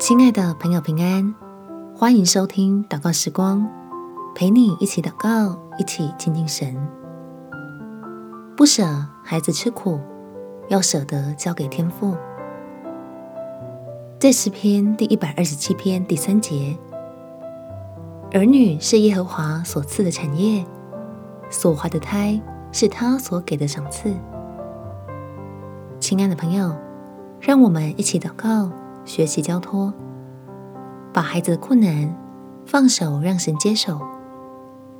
亲爱的朋友，平安！欢迎收听祷告时光，陪你一起祷告，一起亲近神。不舍孩子吃苦，要舍得交给天父。在诗篇第一百二十七篇第三节，儿女是耶和华所赐的产业，所怀的胎是他所给的赏赐。亲爱的朋友，让我们一起祷告，学习交托，把孩子的困难放手，让神接手，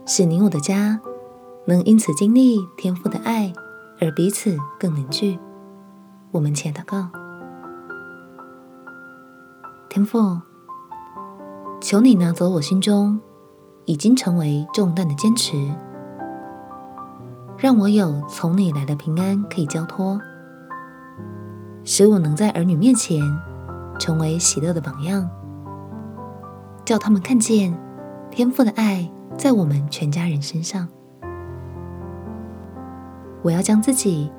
使你我的家能因此经历天父的爱，而彼此更凝聚。我们且祷告。天父，求你拿走我心中已经成为重担的坚持，让我有从你来的平安可以交托，使我能在儿女面前成为喜乐的榜样，叫他们看见天父的爱在我们全家人身上。我要将自己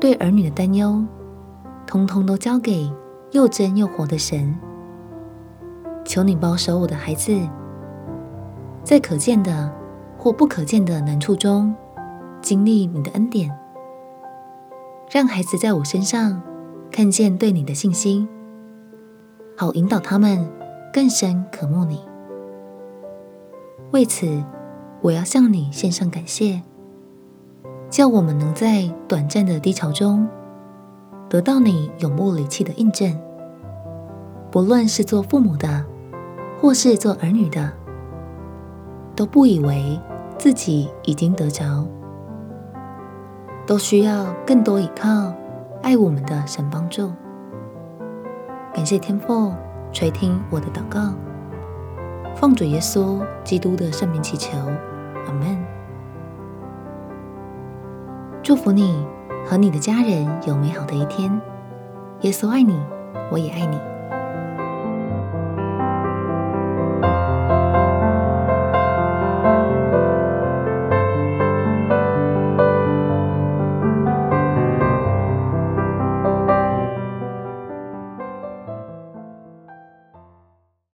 对儿女的担忧，通通都交给又真又活的神。求你保守我的孩子，在可见的或不可见的难处中，经历你的恩典，让孩子在我身上看见对你的信心，好引导他们更深渴慕你。为此，我要向你献上感谢，叫我们能在短暂的低潮中，得到你永不离弃的印证。不论是做父母的，或是做儿女的，都不以为自己已经得着，都需要更多依靠爱我们的神帮助。感谢天父垂听我的祷告，奉主耶稣基督的圣名祈求，阿门。祝福你和你的家人有美好的一天。耶稣爱你，我也爱你。